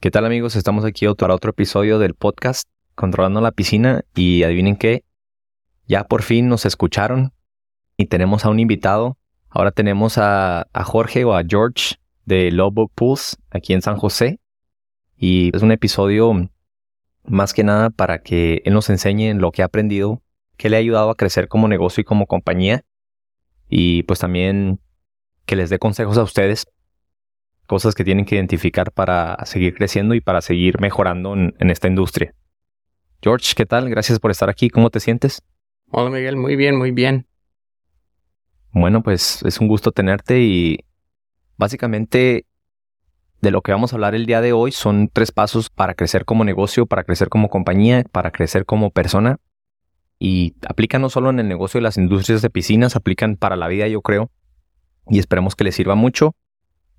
¿Qué tal amigos? Estamos aquí para otro episodio del podcast Controlando la Piscina y adivinen qué, ya por fin nos escucharon y tenemos a un invitado. Ahora tenemos a, Jorge o a George de Logbook Pools aquí en San José y es un episodio más que nada para que él nos enseñe lo que ha aprendido, que le ha ayudado a crecer como negocio y como compañía y pues también que les dé consejos a ustedes cosas que tienen que identificar para seguir creciendo y para seguir mejorando en, esta industria. George, ¿qué tal? Gracias por estar aquí. ¿Cómo te sientes? Hola Miguel, muy bien, muy bien. Bueno, pues es un gusto tenerte y básicamente de lo que vamos a hablar el día de hoy son tres pasos para crecer como negocio, para crecer como compañía, para crecer como persona. Y aplican no solo en el negocio de las industrias de piscinas, aplican para la vida, yo creo. Y esperemos que les sirva mucho.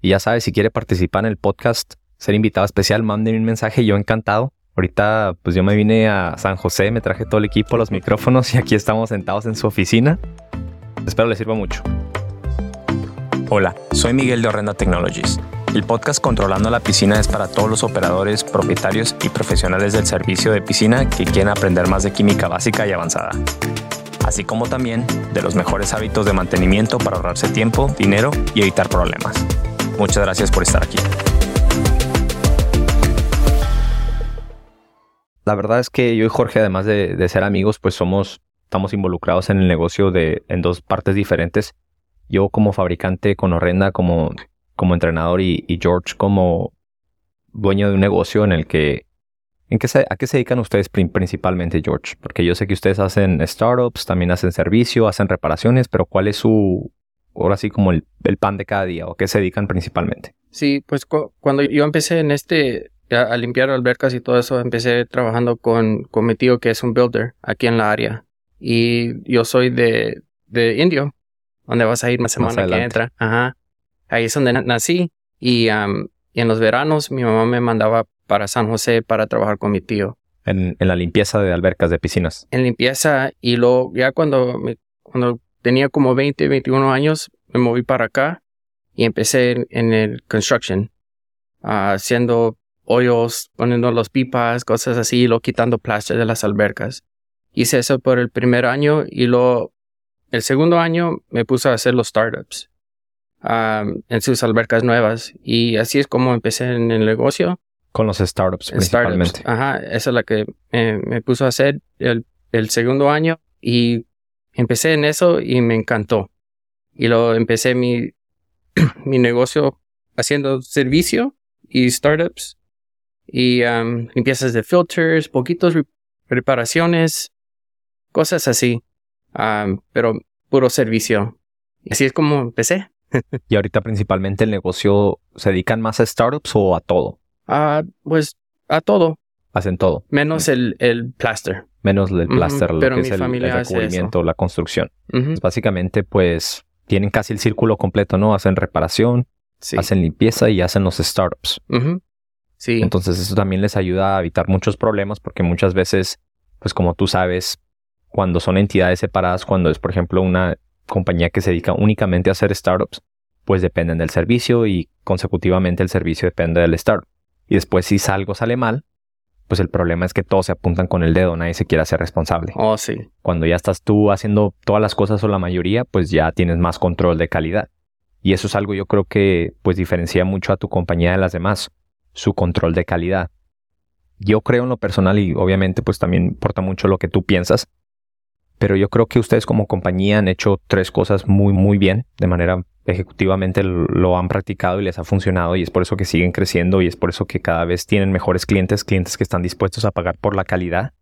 Y ya sabes, si quiere participar en el podcast, ser invitado especial, manden un mensaje, yo encantado. Ahorita pues yo me vine a San José, me traje todo el equipo, los micrófonos y aquí estamos sentados en su oficina. Espero les sirva mucho. Hola, soy Miguel de Horrenda Technologies. El podcast Controlando la Piscina es para todos los operadores, propietarios y profesionales del servicio de piscina que quieren aprender más de química básica y avanzada. Así como también de los mejores hábitos de mantenimiento para ahorrarse tiempo, dinero y evitar problemas. Muchas gracias por estar aquí. La verdad es que yo y Jorge, además de, ser amigos, pues somos, estamos involucrados en el negocio de, en dos partes diferentes. Yo como fabricante con Horrenda, como, como entrenador y, George como dueño de un negocio en el que ¿En qué ¿A qué se dedican ustedes principalmente, George? Porque yo sé que ustedes hacen startups, también hacen servicio, hacen reparaciones, pero ¿cuál es su, ahora sí como el, pan de cada día o qué se dedican principalmente? Sí, pues cuando yo empecé en este, a, limpiar albercas y todo eso, empecé trabajando con, con mi tío que es un builder aquí en la área. Y yo soy de, de Indio, donde vas a ir más semana que entra. Ajá. Ahí es donde nací. Y, y, en los veranos mi mamá me mandaba para San José para trabajar con mi tío. En, en la limpieza de albercas de piscinas. En limpieza y luego ya cuando, me, cuando tenía como 20, 21 años, me moví para acá y empecé en, el construction, ah, haciendo hoyos, poniendo los pipas, cosas así, y luego quitando plástico de las albercas. Hice eso por el primer año y luego el segundo año me puse a hacer los startups ah, en sus albercas nuevas y así es como empecé en el negocio. Con los startups principalmente. Ajá, esa es la que me puso a hacer el, el segundo año y empecé en eso y me encantó. Y luego empecé mi, mi negocio haciendo servicio y startups y um, limpiezas de filters, poquitos reparaciones, cosas así, um, pero puro servicio. Y así es como empecé. ¿Y ahorita principalmente el negocio se dedican más a startups o a todo? Ah, pues a todo. Hacen todo. Menos el, el plaster menos el plaster, lo que es el, recubrimiento, la construcción. básicamente, pues, tienen casi el círculo completo, ¿no? Hacen reparación, hacen limpieza y hacen los startups. Sí. Entonces, eso también les ayuda a evitar muchos problemas porque muchas veces, pues, como tú sabes, cuando son entidades separadas, cuando es, por ejemplo, una compañía que se dedica únicamente a hacer startups, pues dependen del servicio y consecutivamente el servicio depende del startup. Y después, si algo sale mal, pues el problema es que todos se apuntan con el dedo, nadie se quiere hacer responsable. Oh, sí. Cuando ya estás tú haciendo todas las cosas o la mayoría, pues ya tienes más control de calidad. Y eso es algo yo creo que pues diferencia mucho a tu compañía de las demás, su control de calidad. Yo creo en lo personal y obviamente pues también importa mucho lo que tú piensas, pero yo creo que ustedes como compañía han hecho tres cosas muy muy bien, de manera ejecutivamente lo han practicado y les ha funcionado y es por eso que siguen creciendo y es por eso que cada vez tienen mejores clientes, clientes que están dispuestos a pagar por la calidad,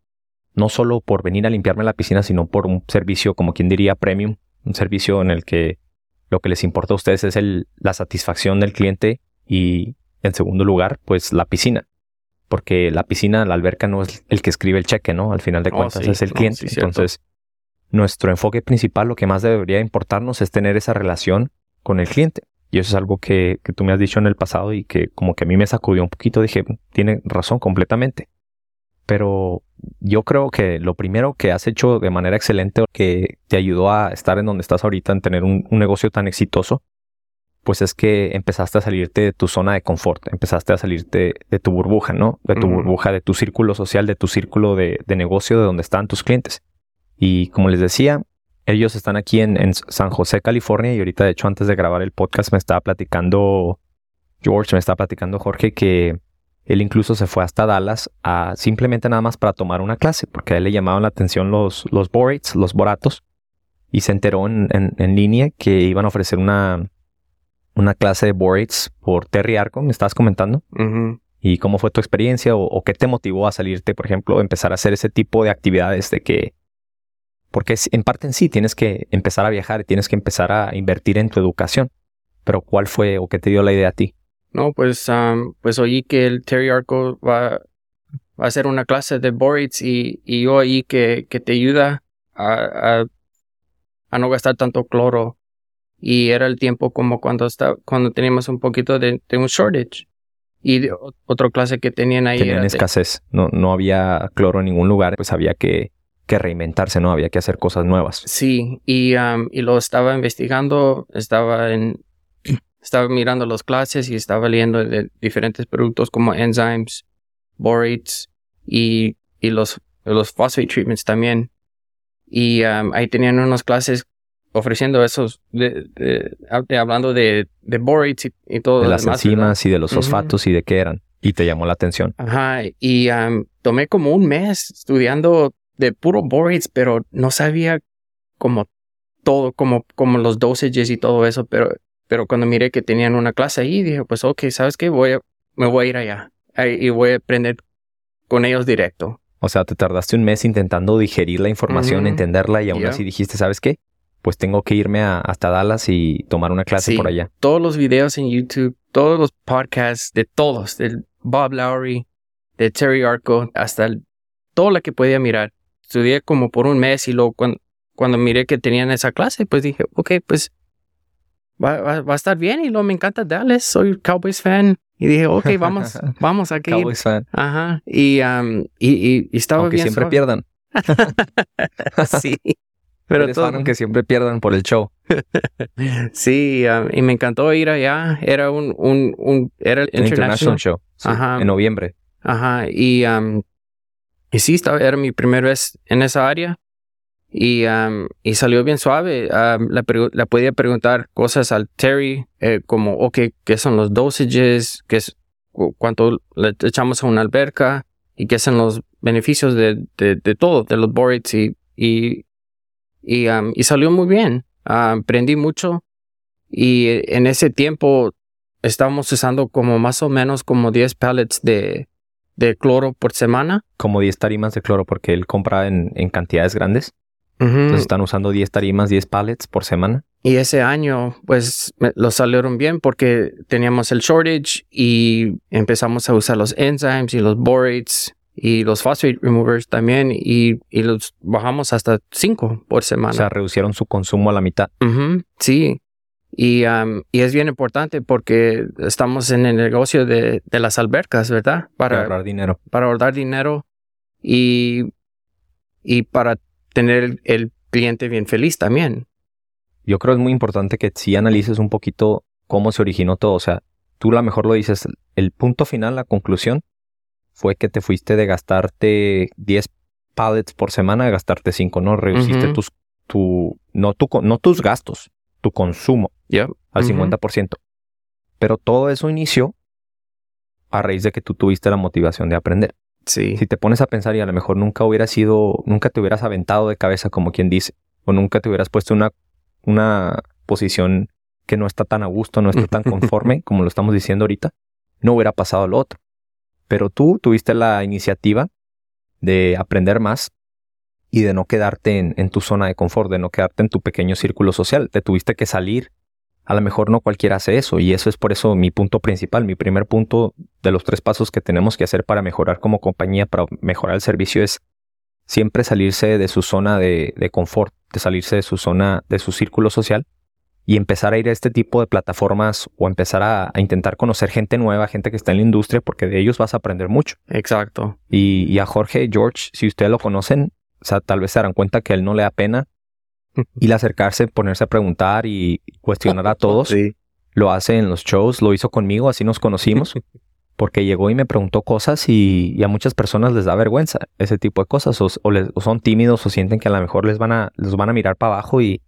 no solo por venir a limpiarme la piscina, sino por un servicio, como quien diría, premium, un servicio en el que lo que les importa a ustedes es el, la satisfacción del cliente y en segundo lugar, pues la piscina. Porque la piscina, la alberca no es el que escribe el cheque, ¿no? Al final de oh, cuentas es el cliente. Entonces, nuestro enfoque principal, lo que más debería importarnos es tener esa relación con el cliente. Y eso es algo que, tú me has dicho en el pasado y que como que a mí me sacudió un poquito. Dije, tiene razón completamente. Pero yo creo que lo primero que has hecho de manera excelente, que te ayudó a estar en donde estás ahorita, en tener un, negocio tan exitoso, pues es que empezaste a salirte de tu zona de confort, empezaste a salirte de tu burbuja, ¿no? De tu burbuja, de tu círculo social, de tu círculo de, de negocio, de donde estaban tus clientes. Y como les decía, ellos están aquí en, en San José, California, y ahorita, de hecho, antes de grabar el podcast, me estaba platicando George, me estaba platicando Jorge que él incluso se fue hasta Dallas a simplemente nada más para tomar una clase, porque a él le llamaban la atención los, los borates, los boratos, y se enteró en, en- en línea que iban a ofrecer una, una clase de borates por Terry Arco, me estabas comentando. ¿Y cómo fue tu experiencia o, o qué te motivó a salirte, por ejemplo, a empezar a hacer ese tipo de actividades de que... Porque en parte en sí tienes que empezar a viajar y tienes que empezar a invertir en tu educación. Pero ¿cuál fue o qué te dio la idea a ti? No, pues, am, pues oí que el Terry Arco va, va a hacer una clase de Borates y, y yo oí que, que te ayuda a, a, a no gastar tanto cloro. Y era el tiempo como cuando está, cuando teníamos un poquito de, de un shortage. Y de otra clase que tenían ahí Tenían escasez, no, no había cloro en ningún lugar, pues había que, que reinventarse, ¿no? Había que hacer cosas nuevas. Sí, y, am, y lo estaba investigando, estaba en, estaba mirando las clases y estaba leyendo de diferentes productos como enzymes, borates y, y los, los phosphate treatments también. Y am, ahí tenían unas clases ofreciendo esos, de, de- de- hablando de, de borates y, y todo De las demás, ¿verdad? enzimas y de los fosfatos y de qué eran. Y te llamó la atención. Ajá, y am, tomé como un mes estudiando de puro borates, pero no sabía como todo, como, como los dosages y todo eso, pero, pero cuando miré que tenían una clase ahí, dije, pues ok, ¿sabes qué? Voy a, me voy a ir allá y voy a aprender con ellos directo. O sea, te tardaste un mes intentando digerir la información, entenderla y aún Yeah. así dijiste, ¿sabes qué? Pues tengo que irme a- hasta Dallas y tomar una clase Sí. por allá. Todos los videos en YouTube, todos los podcasts de todos, del Bob Lowry, de Terry Arco, hasta el- todo lo que podía mirar. Estudié como por un mes y luego cuando, cuando miré que tenían esa clase, pues dije, ok, pues va, va- va a estar bien y luego me encanta Dallas, soy Cowboys fan. Y dije, ok, vamos, vamos a que ir. Cowboys fan. Ajá. Y, um, y, y- y estaba Aunque bien siempre suave. pierdan. sí. Pero Eres todo, fan aunque siempre pierdan por el show. sí, um, y me encantó ir allá. Era un, un, un era El International International. Show. sí, Ajá. En noviembre. Ajá. Y, um, y sí, estaba, era mi primera vez en esa área. Y, um, y salió bien suave. Um, pregu- le podía preguntar cosas al Terry, eh, como, ok, ¿qué son los dosages? ¿Qué es, cu- ¿Cuánto le echamos a una alberca? ¿Y qué son los beneficios de, de, de todo, de los borates? Y, y, y, um, y salió muy bien. Aprendí mucho. Y eh, en ese tiempo estábamos usando como más o menos como 10 pallets de, de cloro por semana. Como 10 tarimas de cloro porque él compra en, en cantidades grandes. Entonces están usando 10 tarimas, 10 pallets por semana. Y ese año, pues, me- lo salieron bien porque teníamos el shortage y empezamos a usar los enzymes y los borates y los phosphate removers también y, y los bajamos hasta 5 por semana. O sea, reducieron su consumo a la mitad. Sí. Y, am, y es bien importante porque estamos en el negocio de, de las albercas, ¿verdad? Para Para, ahorrar dinero. para ahorrar dinero y, y para tener el, el cliente bien feliz también. Yo creo que es muy importante que sí analices un poquito cómo se originó todo. O sea, tú a lo mejor lo dices, el punto final, la conclusión, fue que te fuiste de gastarte 10 pallets por semana a gastarte 5, ¿no? Reduciste Ujú. tus, tu, no, tu, co- no tus gastos, tu consumo Yep. al Ujú. 50%. Pero todo eso inició a raíz de que tú tuviste la motivación de aprender. Sí. Si te pones a pensar y a lo mejor nunca hubiera sido, nunca te hubieras aventado de cabeza como quien dice, o nunca te hubieras puesto una, una posición que no está tan a gusto, no está tan conforme como lo estamos diciendo ahorita, no hubiera pasado lo otro. Pero tú tuviste la iniciativa de aprender más y de no quedarte en, en tu zona de confort, de no quedarte en tu pequeño círculo social. Te tuviste que salir. A lo mejor no cualquiera hace eso y eso es por eso mi punto principal, mi primer punto de los tres pasos que tenemos que hacer para mejorar como compañía, para mejorar el servicio es siempre salirse de su zona de, de confort, de salirse de su zona, de su círculo social y empezar a ir a este tipo de plataformas o empezar a, a intentar conocer gente nueva, gente que está en la industria, porque de ellos vas a aprender mucho. Exacto. Y, y a Jorge George, si ustedes lo conocen, o sea, tal vez se darán cuenta que a él no le da pena y acercarse, ponerse a preguntar y cuestionar a todos Sí. lo hace en los shows, lo hizo conmigo, así nos conocimos, porque llegó y me preguntó cosas y, a muchas personas les da vergüenza ese tipo de cosas, o, les, son tímidos o sienten que a lo mejor les van a, les van a mirar para abajo y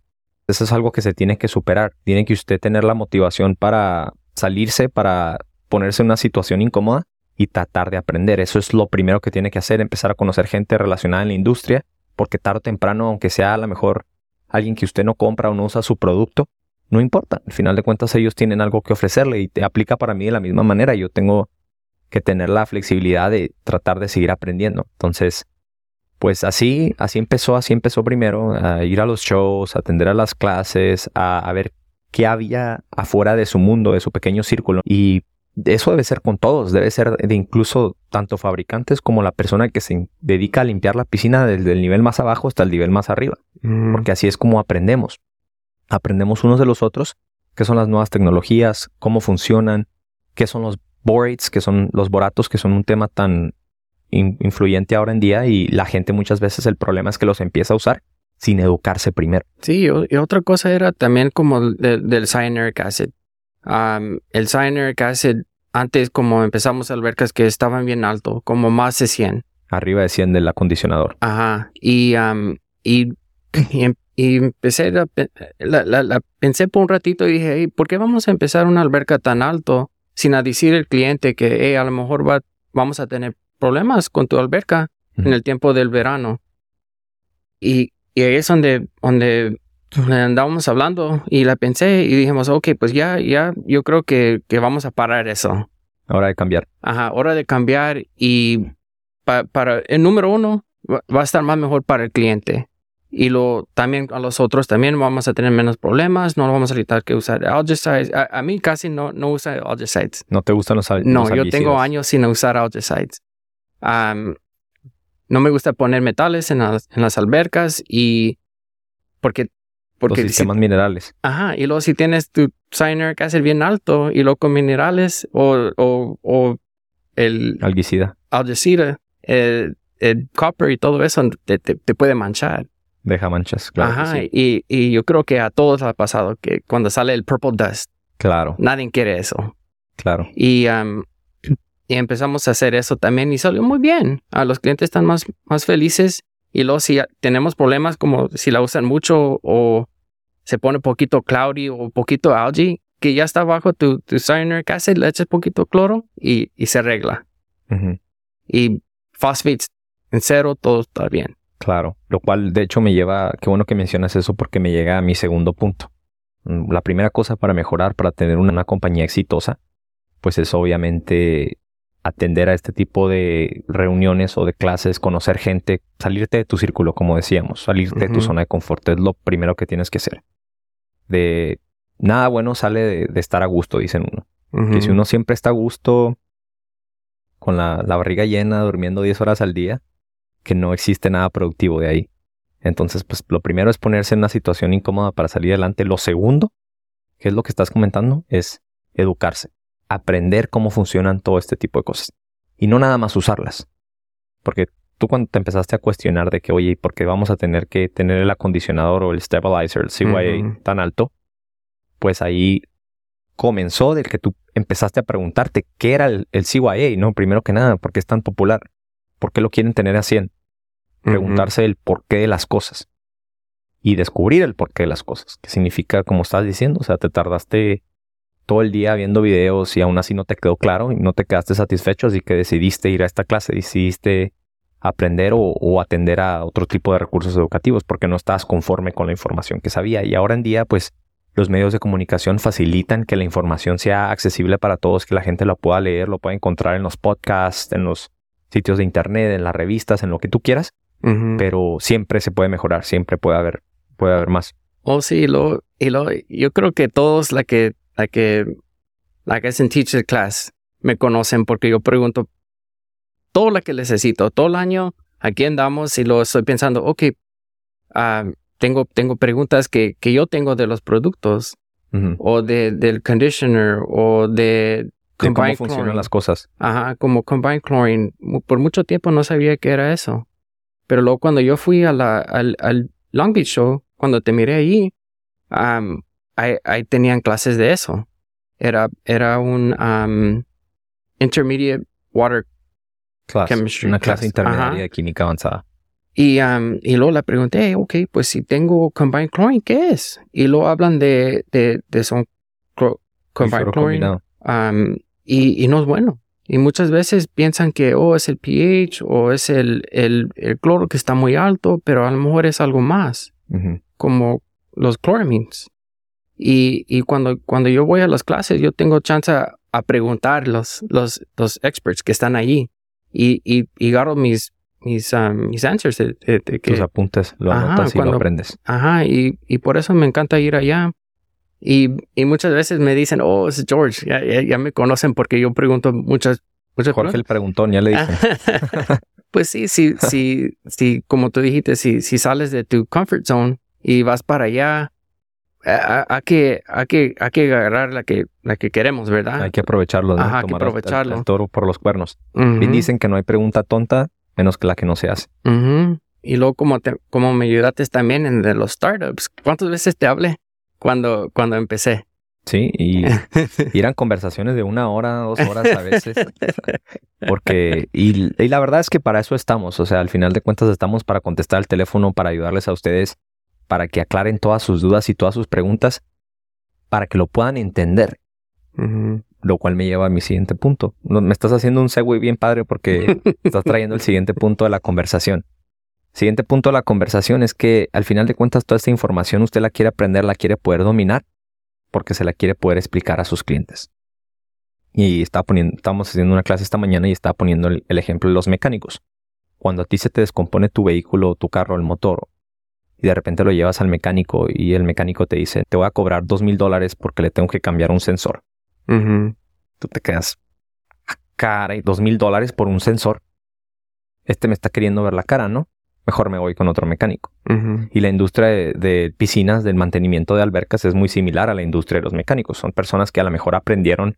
eso es algo que se tiene que superar. Tiene que usted tener la motivación para salirse, para ponerse en una situación incómoda y tratar de aprender. Eso es lo primero que tiene que hacer, empezar a conocer gente relacionada en la industria, porque tarde o temprano, aunque sea a lo mejor alguien que usted no compra o no usa su producto, no importa. Al final de cuentas ellos tienen algo que ofrecerle y te aplica para mí de la misma manera. Yo tengo que tener la flexibilidad de tratar de seguir aprendiendo. Entonces, pues así, así empezó, así empezó primero, a ir a los shows, a atender a las clases, a, a ver qué había afuera de su mundo, de su pequeño círculo. Y eso debe ser con todos, debe ser de incluso tanto fabricantes como la persona que se dedica a limpiar la piscina desde el nivel más abajo hasta el nivel más arriba, mm. porque así es como aprendemos. Aprendemos unos de los otros, qué son las nuevas tecnologías, cómo funcionan, qué son los borates, que son los boratos, que son un tema tan influyente ahora en día y la gente muchas veces el problema es que los empieza a usar sin educarse primero. Sí, y otra cosa era también como del cyanuric acid el cyanuric acid, antes como empezamos albercas que estaban bien alto, como más de 100. Arriba de 100 del acondicionador. Ajá. Y, y, em, y, empecé, la, la, pensé por un ratito y dije, ¿por qué vamos a empezar una alberca tan alto sin decir al cliente que a lo mejor va, vamos a tener problemas con tu alberca en el tiempo del verano? Y, y ahí es donde, donde andábamos hablando y la pensé y dijimos, ok, pues ya, ya, yo creo que, que vamos a parar eso. Hora de cambiar. Ajá, hora de cambiar y para el número uno va a estar más mejor para el cliente. Y lo, también a los otros también vamos a tener menos problemas, no vamos a necesitar que usar algicides. A, mí casi no, no usa algicides. ¿No te gustan los, algicides? No, yo tengo años sin usar algicides. no me gusta poner metales en las, en las albercas y porque porque los sistemas minerales. Ajá, y luego si tienes tu cyanuric acid bien alto y luego con minerales o, o, o el... Algicida. Algicida, el, el, copper y todo eso te, te, puede manchar. Deja manchas, claro. Ajá, y, y yo creo que a todos ha pasado que cuando sale el purple dust. Claro. Nadie quiere eso. Claro. Y, um, y empezamos a hacer eso también y salió muy bien. A los clientes están más, más felices. Y luego si tenemos problemas como si la usan mucho o se pone poquito cloudy o poquito algae, que ya está bajo tu, tu cyanuric acid, le echas poquito cloro y, y se arregla. Y phosphates en cero, todo está bien. Claro, lo cual de hecho me lleva, qué bueno que mencionas eso porque me llega a mi segundo punto. Mm, la primera cosa para mejorar, para tener una compañía exitosa, pues es obviamente atender a este tipo de reuniones o de clases, conocer gente, salirte de tu círculo, como decíamos, salirte de tu zona de confort, es lo primero que tienes que hacer. De nada bueno sale de, estar a gusto, dicen uno. Que si uno siempre está a gusto, con la, la, barriga llena, durmiendo 10 horas al día, que no existe nada productivo de ahí. Entonces, pues lo primero es ponerse en una situación incómoda para salir adelante. Lo segundo, que es lo que estás comentando, es educarse aprender cómo funcionan todo este tipo de cosas. Y no nada más usarlas. Porque tú cuando te empezaste a cuestionar de que, oye, ¿por qué vamos a tener que tener el acondicionador o el stabilizer, el CYA tan alto? Pues ahí comenzó del que tú empezaste a preguntarte qué era el, CYA, ¿no? Primero que nada, ¿por qué es tan popular? ¿Por qué lo quieren tener a 100? Preguntarse el porqué de las cosas. Y descubrir el porqué de las cosas. ¿Qué significa, como estás diciendo? O sea, te tardaste todo el día viendo videos y aún así no te quedó claro y no te quedaste satisfecho, así que decidiste ir a esta clase, decidiste aprender o, atender a otro tipo de recursos educativos porque no estabas conforme con la información que sabía. Y ahora en día, pues los medios de comunicación facilitan que la información sea accesible para todos, que la gente lo pueda leer, lo pueda encontrar en los podcasts, en los sitios de internet, en las revistas, en lo que tú quieras, pero siempre se puede mejorar, siempre puede haber, puede haber más. Oh, sí, lo, y lo, yo creo que todos la que la que, la que es en teacher class, me conocen porque yo pregunto todo lo que necesito, todo el año, aquí andamos y lo estoy pensando, ok, ah, tengo, tengo preguntas que, que yo tengo de los productos o de, del conditioner o de, de cómo funcionan las cosas. Ajá, como combined chlorine. Por mucho tiempo no sabía qué era eso. Pero luego cuando yo fui a la, al, al Long Beach Show, cuando te miré ahí, um, ahí, tenían clases de eso. Era, era un um, intermediate water Class, chemistry. una clase class. intermedia Ajá. de química avanzada. Y, um, y luego le pregunté, ok, pues si tengo combined chlorine, ¿qué es? Y luego hablan de, de, de son combined chlorine. um, y, y no es bueno. Y muchas veces piensan que, oh, es el pH o es el, el, el cloro que está muy alto, pero a lo mejor es algo más, Ujú. como los chloramines. Y, y cuando, cuando yo voy a las clases, yo tengo chance a, a preguntar los, los, los experts que están allí y, y, y agarro mis, mis, um, mis answers de, de- de que, Tus apuntes, lo Ajá, anotas y cuando- lo aprendes. Ajá, y, y por eso me encanta ir allá. Y, y muchas veces me dicen, oh, es George, ya, ya, ya me conocen porque yo pregunto muchas, muchas Jorge el preguntas. preguntón, ya le dicen. pues sí, sí, sí, sí, como tú dijiste, si, si sales de tu comfort zone y vas para allá, hay que, hay que, hay que agarrar la que, la que queremos, ¿verdad? Hay que aprovecharlo, ¿no? Ajá, hay que aprovecharlo. toro por los cuernos. Bien dicen que no hay pregunta tonta menos que la que no se hace. Y luego como, te, como me ayudaste también en de los startups, ¿cuántas veces te hablé cuando, cuando empecé? Sí, y, y eran conversaciones de una hora, dos horas a veces. Porque, y, y la verdad es que para eso estamos. O sea, al final de cuentas estamos para contestar el teléfono, para ayudarles a ustedes, para que aclaren todas sus dudas y todas sus preguntas, para que lo puedan entender. Lo cual me lleva a mi siguiente punto. No, me estás haciendo un segue bien padre porque estás trayendo el siguiente punto de la conversación. Siguiente punto de la conversación es que al final de cuentas toda esta información usted la quiere aprender, la quiere poder dominar, porque se la quiere poder explicar a sus clientes. Y está poniendo, estamos haciendo una clase esta mañana y está poniendo el, el ejemplo de los mecánicos. Cuando a ti se te descompone tu vehículo, tu carro, el motor, y de repente lo llevas al mecánico y el mecánico te dice, te voy a cobrar dos mil dólares porque le tengo que cambiar un sensor. Tú te quedas, "Ah, caray, dos mil dólares por un sensor. Este me está queriendo ver la cara, ¿no? Mejor me voy con otro mecánico. Y la industria de, de piscinas, del mantenimiento de albercas, es muy similar a la industria de los mecánicos. Son personas que a lo mejor aprendieron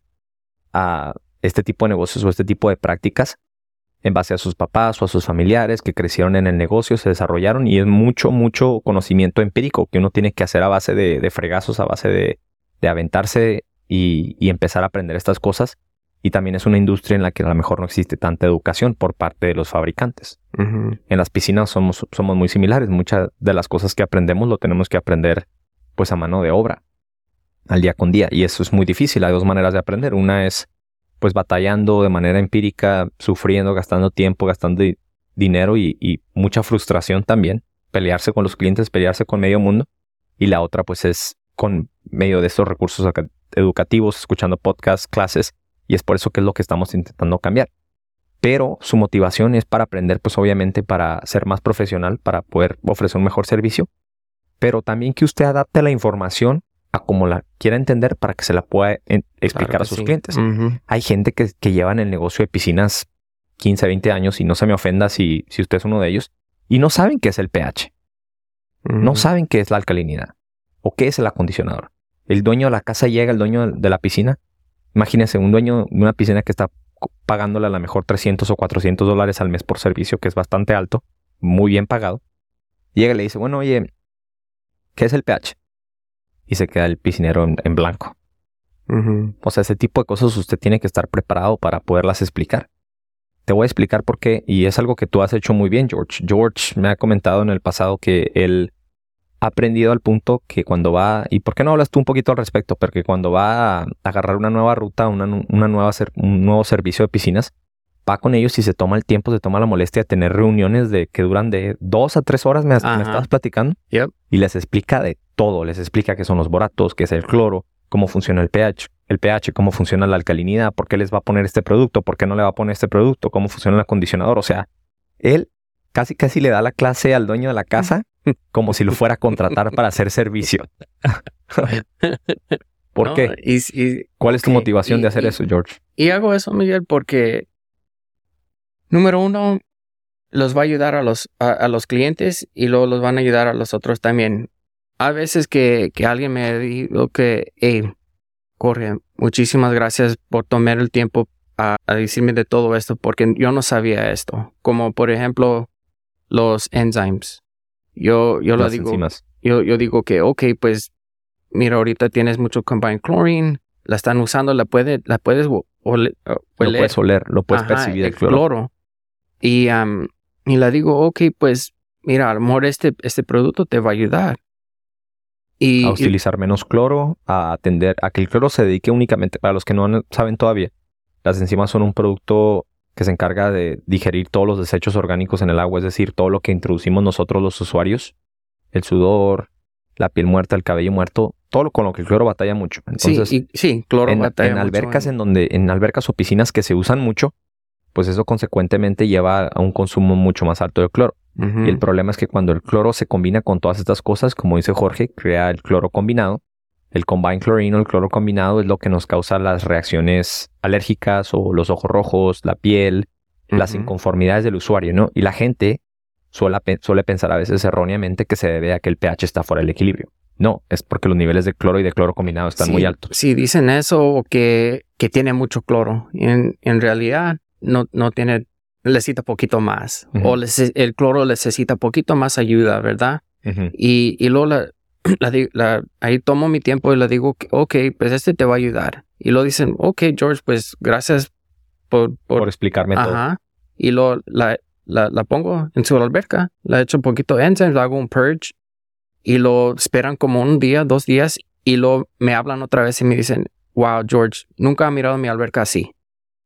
a este tipo de negocios o este tipo de prácticas en base a sus papás o a sus familiares que crecieron en el negocio, se desarrollaron y es mucho, mucho conocimiento empírico que uno tiene que hacer a base de, de fregazos, a base de, de aventarse y, y empezar a aprender estas cosas. Y también es una industria en la que a lo mejor no existe tanta educación por parte de los fabricantes. En las piscinas somos, somos muy similares. Muchas de las cosas que aprendemos lo tenemos que aprender pues a mano de obra, al día con día. Y eso es muy difícil. Hay dos maneras de aprender. Una es pues batallando de manera empírica, sufriendo, gastando tiempo, gastando di- dinero y, y mucha frustración también. Pelearse con los clientes, pelearse con medio mundo. Y la otra pues es con medio de estos recursos educativos, escuchando podcasts, clases. Y es por eso que es lo que estamos intentando cambiar pero su motivación es para aprender, pues obviamente para ser más profesional, para poder ofrecer un mejor servicio, pero también que usted adapte la información a como la quiera entender para que se la pueda explicar Claro a sus sí. clientes. Hay gente que, que lleva en el negocio de piscinas 15, 20 años y no se me ofenda si, si usted es uno de ellos, y no saben qué es el pH, no saben qué es la alcalinidad o qué es el acondicionador. El dueño de la casa llega, el dueño de la piscina, imagínese un dueño de una piscina que está pagándole a lo mejor 300 o 400 dólares al mes por servicio, que es bastante alto, muy bien pagado. Llega y le dice, bueno, oye, ¿qué es el pH? Y se queda el piscinero en, en blanco. O sea, ese tipo de cosas usted tiene que estar preparado para poderlas explicar. Te voy a explicar por qué, y es algo que tú has hecho muy bien, George. George me ha comentado en el pasado que él ha aprendido al punto que cuando va, y por qué no hablas tú un poquito al respecto, porque cuando va a agarrar una nueva ruta, una, una nueva ser- un nuevo servicio de piscinas, va con ellos y se toma el tiempo, se toma la molestia de tener reuniones de que duran de dos a tres horas, me, estabas platicando, Yep. y les explica de todo, les explica qué son los boratos, qué es el cloro, cómo funciona el pH, el pH, cómo funciona la alcalinidad, por qué les va a poner este producto, por qué no le va a poner este producto, cómo funciona el acondicionador. O sea, él casi casi le da la clase al dueño de la casa como si lo fuera a contratar para hacer servicio. ¿Por No, qué? Y, y- ¿Cuál es tu motivación y- de hacer eso, George? y hago eso, Miguel, porque, número uno, los va a ayudar a los, a, a los clientes y luego los van a ayudar a los otros también. A veces que, que alguien me dijo que, hey, Jorge, muchísimas gracias por tomar el tiempo a, a decirme de todo esto, porque yo no sabía esto. Como, por ejemplo, los enzymes. Yo, yo lo digo, enzimas. yo, yo digo que, ok, pues, mira, ahorita tienes mucho combined chlorine, la están usando, la, puede, la puedes o- ole- o- Lo oler. puedes oler, lo puedes Ajá, percibir el el cloro. Y, le digo, ok, pues mira, a lo mejor este, este producto te va a ayudar. Y, a y- utilizar menos cloro, a atender a que el cloro se dedique únicamente, para los que no saben todavía, las enzimas son un producto que se encarga de digerir todos los desechos orgánicos en el agua, es decir, todo lo que introducimos nosotros los usuarios, el sudor, la piel muerta, el cabello muerto, todo lo con lo que el cloro batalla mucho. Entonces, sí, y- sí, cloro en, batalla en albercas en- en donde, en albercas o piscinas que se usan mucho, pues eso consecuentemente lleva a un consumo mucho más alto de cloro. Y el problema es que cuando el cloro se combina con todas estas cosas, como dice Jorge, crea el cloro combinado. El combined chlorine o el cloro combinado es lo que nos causa las reacciones alérgicas o los ojos rojos, la piel, las inconformidades del usuario, ¿no? Y la gente suele, pe- suele pensar a veces erróneamente que se debe a que el pH está fuera del equilibrio. No, es porque los niveles de cloro y de cloro combinado están Sí, muy altos. Sí, dicen eso o que, que tiene mucho cloro. En, en realidad no, no tiene, necesita poquito más. O el cloro necesita poquito más ayuda, ¿verdad? Y, y luego la, la la- ahí tomo mi tiempo y le digo, ok, pues este te va a ayudar. Y lo dicen, ok, George, pues gracias por... por, Por explicarme todo. Y lo, la, la, pongo en su alberca, la echo un poquito de enzymes, hago un purge y lo esperan como un día, dos días y lo me hablan otra vez y me dicen, wow, George, nunca he mirado mi alberca así.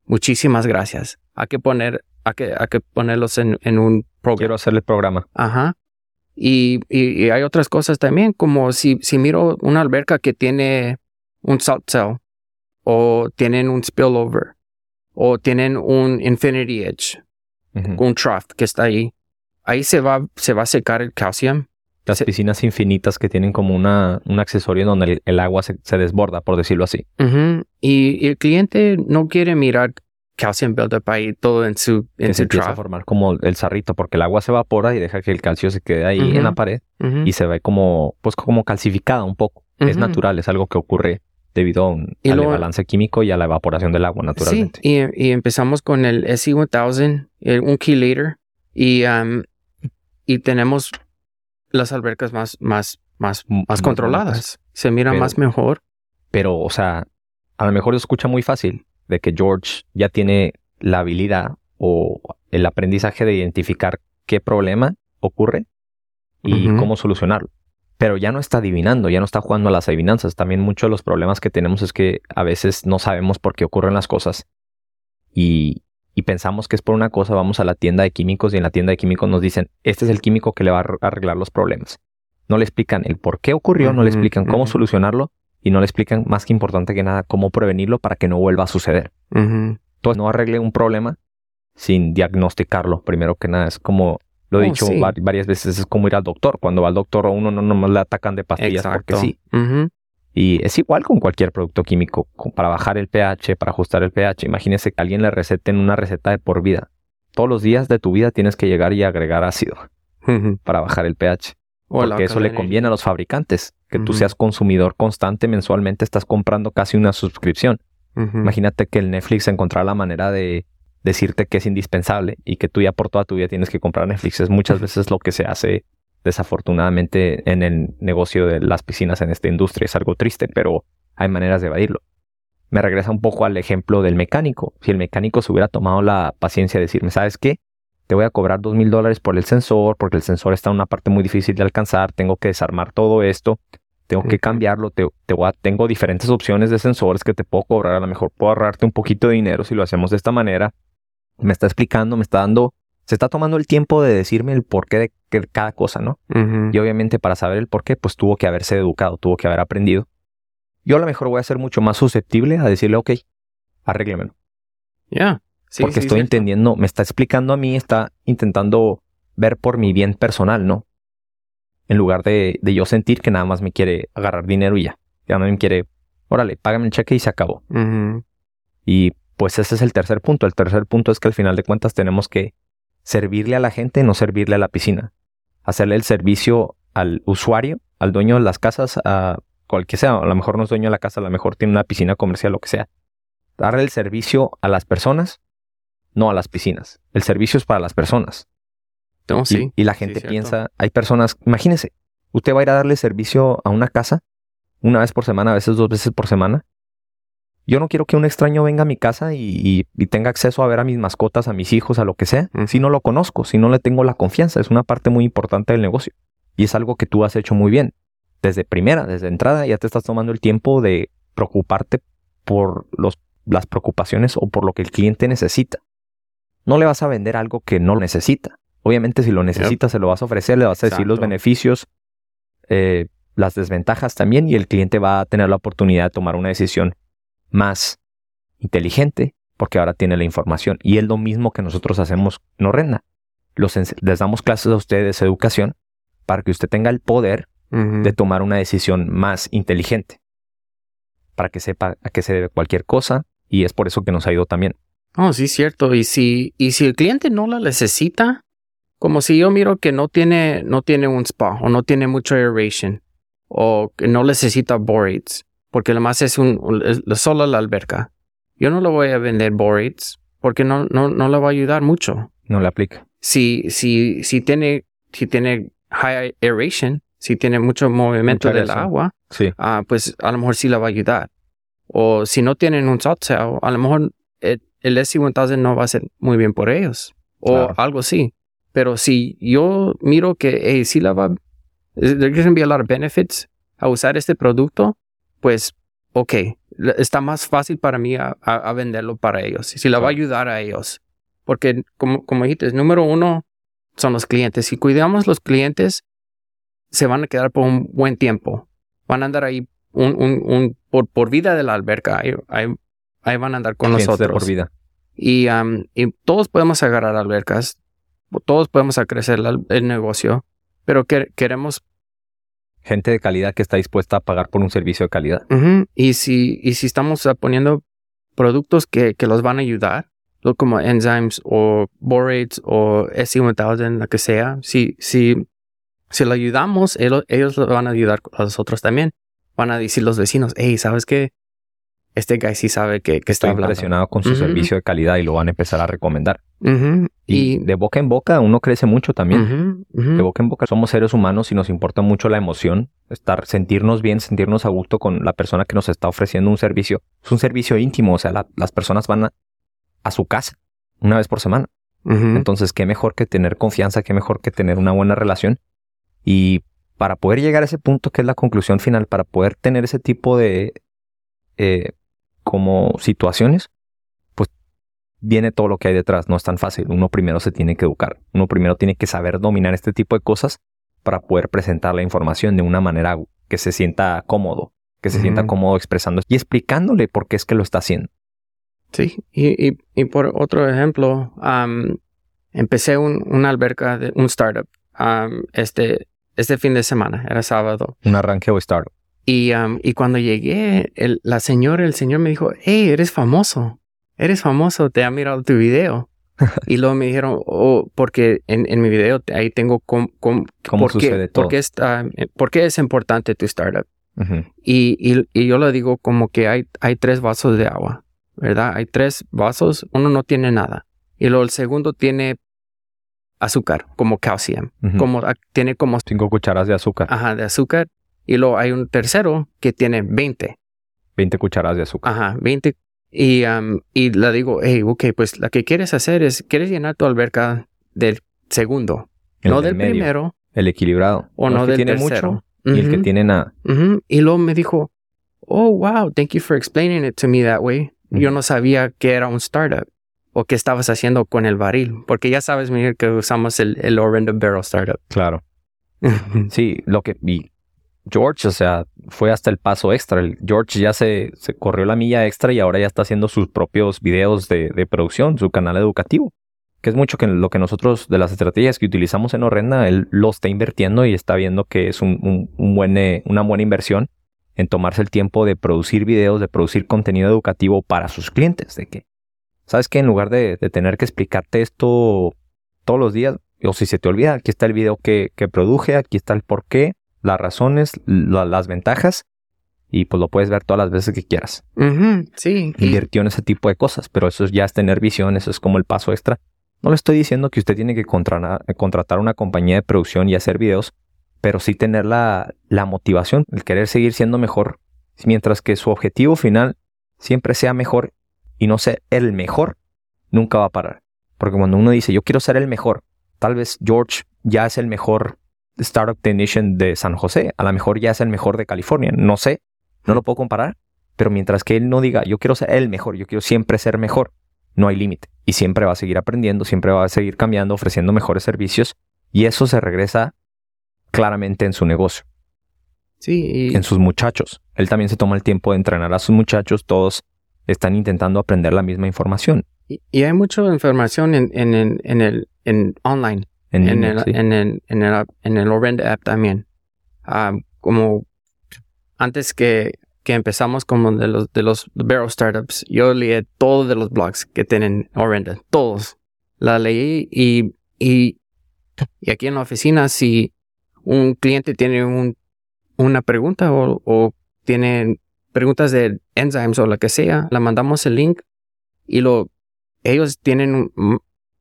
Muchísimas gracias. Hay que poner, hay que, hay que ponerlos en, en un programa. Quiero hacerle el programa. Ajá. Y, y, y hay otras cosas también, como si, si miro una alberca que tiene un salt cell, o tienen un spillover, o tienen un infinity edge, un trough que está ahí, ahí se va, se va a secar el calcium. Las se- piscinas infinitas que tienen como una, un accesorio donde el, el agua se, se desborda, por decirlo así. Y, y el cliente no quiere mirar calcium buildup ahí todo en su, que en se su empieza a formar como el sarrito, porque el agua se evapora y deja que el calcio se quede ahí en la pared y se ve como, pues como calcificada un poco. Es natural, es algo que ocurre debido a un, Y al balance químico y a la evaporación del agua naturalmente. Sí, y, y empezamos con el SE1000, el- un chelator, y, um, y tenemos las albercas más, más, más, más controladas. Se mira Pero- más mejor. Pero, o sea, a lo mejor se escucha muy fácil de que George ya tiene la habilidad o el aprendizaje de identificar qué problema ocurre y cómo solucionarlo. Pero ya no está adivinando, ya no está jugando a las adivinanzas. También muchos de los problemas que tenemos es que a veces no sabemos por qué ocurren las cosas y, y pensamos que es por una cosa, vamos a la tienda de químicos y en la tienda de químicos nos dicen, este es el químico que le va a ar- arreglar los problemas. No le explican el por qué ocurrió, no le explican cómo solucionarlo y no le explican más que importante que nada cómo prevenirlo para que no vuelva a suceder. Ujú. Entonces no arregle un problema sin diagnosticarlo. Primero que nada, es como lo he Oh, dicho sí. va- varias veces, es como ir al doctor. Cuando va al doctor a uno no nomás le atacan de pastillas porque Exacto. sí. Ujú. Y es igual con cualquier producto químico, para bajar el pH, para ajustar el pH. Imagínese que alguien le recete en una receta de por vida. Todos los días de tu vida tienes que llegar y agregar ácido para bajar el pH. O Porque eso le conviene a los fabricantes. Que tú seas consumidor constante mensualmente, estás comprando casi una suscripción. Imagínate que el Netflix encontrara la manera de decirte que es indispensable y que tú ya por toda tu vida tienes que comprar Netflix. Es muchas veces lo que se hace desafortunadamente en el negocio de las piscinas en esta industria. Es algo triste, pero hay maneras de evadirlo. Me regresa un poco al ejemplo del mecánico. Si el mecánico se hubiera tomado la paciencia de decirme, ¿sabes qué? Te voy a cobrar dos mil dólares por el sensor, porque el sensor está en una parte muy difícil de alcanzar, tengo que desarmar todo esto, tengo que cambiarlo, te, te voy a- tengo diferentes opciones de sensores que te puedo cobrar, a lo mejor puedo ahorrarte un poquito de dinero si lo hacemos de esta manera. Me está explicando, me está dando, se está tomando el tiempo de decirme el porqué de cada cosa, ¿no? Y obviamente para saber el porqué, pues tuvo que haberse educado, tuvo que haber aprendido. Yo a lo mejor voy a ser mucho más susceptible a decirle, ok, arréglemelo. Ya. Sí, porque sí, estoy entendiendo, me está explicando a mí, está intentando ver por mi bien personal, ¿no? En lugar de, de yo sentir que nada más me quiere agarrar dinero y ya. Ya no me quiere, órale, págame el cheque y se acabó. Y pues ese es el tercer punto. El tercer punto es que al final de cuentas tenemos que servirle a la gente, no servirle a la piscina. Hacerle el servicio al usuario, al dueño de las casas, a cualquier sea. A lo mejor no es dueño de la casa, a lo mejor tiene una piscina comercial, lo que sea. Darle el servicio a las personas, no a las piscinas. El servicio es para las personas. No, Y- Oh, sí. y, la gente piensa, hay personas, imagínense, usted va a ir a darle servicio a una casa una vez por semana, a veces dos veces por semana, Yo no quiero que un extraño venga a mi casa y, tenga acceso a ver a mis mascotas, a mis hijos, a lo que sea, si no lo conozco, si no le tengo la confianza. Es una parte muy importante del negocio. Y es algo que tú has hecho muy bien. Desde primera, desde entrada, ya te estás tomando el tiempo de preocuparte por los, las preocupaciones o por lo que el cliente necesita. No le vas a vender algo que no necesita. Obviamente, si lo necesita, se lo vas a ofrecer, le vas a decir los beneficios, eh, las desventajas también, y el cliente va a tener la oportunidad de tomar una decisión más inteligente porque ahora tiene la información. Y es lo mismo que nosotros hacemos en Orrenda. les damos clases a ustedes educación para que usted tenga el poder de tomar una decisión más inteligente. Para que sepa a qué se debe cualquier cosa. Y es por eso que nos ha ido también. Oh, sí, cierto. Y si, y si el cliente no la necesita, como si yo miro que no tiene, no tiene un spa o no tiene mucho aeration o que no necesita borates, porque además es un, solo la alberca. Yo no le voy a vender borates porque no, no, no le va a ayudar mucho. No le aplica. Si, si, si tiene, si tiene high aeration, si tiene mucho movimiento del agua, sí. Ah, pues a lo mejor sí le va a ayudar. O si no tienen un soft a lo mejor el, el S1000 no va a ser muy bien por ellos. O algo así. Pero si yo miro que hey, sí la va, there's going to be a lot of benefits a usar este producto, pues, ok, está más fácil para mí a, venderlo para ellos. Si la va a ayudar a ellos. Porque, como, como dijiste, número uno son los clientes. Si cuidamos los clientes, se van a quedar por un buen tiempo. Van a andar ahí un, un, un por, por, vida de la alberca. Ahí, ahí, van a andar con nosotros. por vida. Y, y, todos podemos agarrar albercas. Todos podemos crecer el negocio. Pero que, queremos gente de calidad que está dispuesta a pagar por un servicio de calidad. y, si, y si estamos poniendo productos que, que los van a ayudar, como enzymes o borates o SC1000, lo que sea, si, si, si lo ayudamos, ellos, ellos lo van a ayudar a nosotros también. Van a decir los vecinos, hey, ¿sabes qué? Este guy sí sabe que, que está impresionado con su servicio de calidad y lo van a empezar a recomendar. y, de boca en boca uno crece mucho también. De boca en boca somos seres humanos y nos importa mucho la emoción, estar, sentirnos bien, sentirnos a gusto con la persona que nos está ofreciendo un servicio. Es un servicio íntimo, o sea, las personas van a, a, su casa una vez por semana. Entonces, qué mejor que tener confianza, qué mejor que tener una buena relación. Y para poder llegar a ese punto que es la conclusión final, para poder tener ese tipo de eh, como situaciones, pues viene todo lo que hay detrás. No es tan fácil. Uno primero se tiene que educar. Uno primero tiene que saber dominar este tipo de cosas para poder presentar la información de una manera que se sienta cómodo, que se sienta cómodo expresando y explicándole por qué es que lo está haciendo. Sí, y, y, por otro ejemplo, empecé un, una alberca de un startup este, este fin de semana, era sábado. Un arranque o startup. Y, y cuando llegué, el, la señora, el señor me dijo, hey, eres famoso, eres famoso, te ha mirado tu video. y luego me dijeron, oh, porque en, en mi video ahí tengo com, ¿Cómo por sucede qué, todo? Porque está, ¿Por qué es importante tu startup? y, y, y, yo le digo como que hay, hay tres vasos de agua, ¿verdad? Hay tres vasos, uno no tiene nada. Y luego el segundo tiene azúcar, como calcium, como, tiene como... Cinco cucharas de azúcar. Ajá, de azúcar. Y luego hay un tercero que tiene 20. 20 cucharadas de azúcar. Ajá, 20. Y, y le digo, hey, ok, pues lo que quieres hacer es, quieres llenar tu alberca del segundo, no del, primero. El equilibrado. O no, del tiene tercero. Mucho y el que tiene nada. Y luego me dijo, oh, wow, thank you for explaining it to me that way. Yo no sabía que era un startup o qué estabas haciendo con el barril, porque ya sabes, Miguel, que usamos el, el Barrel Startup. Claro. sí, lo que, George, o sea, fue hasta el paso extra. George ya se, corrió la milla extra y ahora ya está haciendo sus propios videos de, producción, su canal educativo. Que es mucho que lo que nosotros, de las estrategias que utilizamos en Horrenda, él lo está invirtiendo y está viendo que es un, buen, eh, una buena inversión en tomarse el tiempo de producir videos, de producir contenido educativo para sus clientes. De que, ¿sabes que En lugar de, de tener que explicarte esto todos los días, o si se te olvida, aquí está el video que, que produje, aquí está el por qué, las razones, las ventajas y pues lo puedes ver todas las veces que quieras. sí. Invirtió en ese tipo de cosas, pero eso ya es tener visión, eso es como el paso extra. No le estoy diciendo que usted tiene que contratar una compañía de producción y hacer videos, pero sí tener la, la motivación, el querer seguir siendo mejor, mientras que su objetivo final siempre sea mejor y no ser el mejor, nunca va a parar. Porque cuando uno dice, yo quiero ser el mejor, tal vez George ya es el mejor Startup Technician de San José, a lo mejor ya es el mejor de California, no sé, no lo puedo comparar, pero mientras que él no diga, yo quiero ser el mejor, yo quiero siempre ser mejor, no hay límite. Y siempre va a seguir aprendiendo, siempre va a seguir cambiando, ofreciendo mejores servicios, y eso se regresa claramente en su negocio. Sí. En sus muchachos. Él también se toma el tiempo de entrenar a sus muchachos, todos están intentando aprender la misma información. Y, hay mucha información en, en, en, el en online. En, en, el, en, el, en, el, en el app también. Ah, como antes que, que empezamos como de los de los Barrel Startups, yo leí todos de los blogs que tienen Orenda, todos. La leí y, y, y aquí en la oficina, si un cliente tiene un, una pregunta o, o tiene preguntas de enzymes o lo que sea, la mandamos el link y lo ellos tienen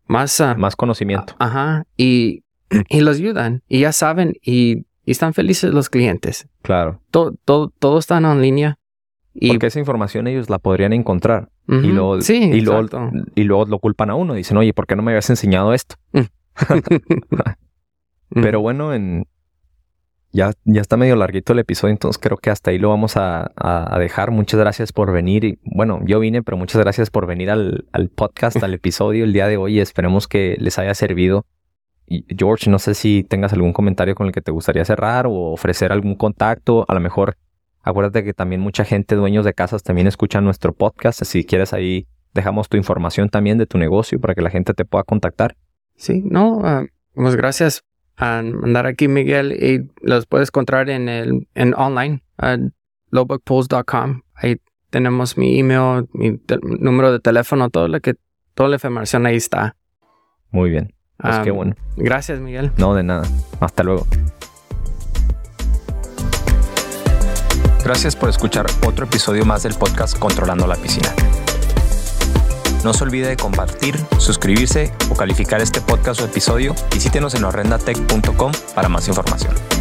más ah, más conocimiento. Ajá, y, y los ayudan y ya saben y, están felices los clientes. Claro. Todo todo todo están en línea. Y, Porque esa información ellos la podrían encontrar. y, luego, sí, y, luego, y luego lo culpan a uno. Dicen, oye, ¿por qué no me habías enseñado esto? Pero bueno, en, ya, ya está medio larguito el episodio, entonces creo que hasta ahí lo vamos a, dejar. Muchas gracias por venir. Y, bueno, yo vine, pero muchas gracias por venir al, podcast, al episodio el día de hoy. Esperemos que les haya servido. George, no sé si tengas algún comentario con el que te gustaría cerrar o ofrecer algún contacto. A lo mejor, acuérdate que también mucha gente, dueños de casas, también escuchan nuestro podcast. Si quieres ahí, dejamos tu información también de tu negocio para que la gente te pueda contactar. Sí, no, uh, pues gracias a mandar aquí Miguel y los puedes encontrar en el en online a lowbuckpools.com. Ahí tenemos mi email, mi número de teléfono, todo lo que toda la información ahí está. Muy bien. Pues qué bueno. Gracias, Miguel. No, de nada. Hasta luego. Gracias por escuchar otro episodio más del podcast Controlando la Piscina. No se olvide de compartir, suscribirse o calificar este podcast o episodio. Visítenos en horrendatech.com para más información.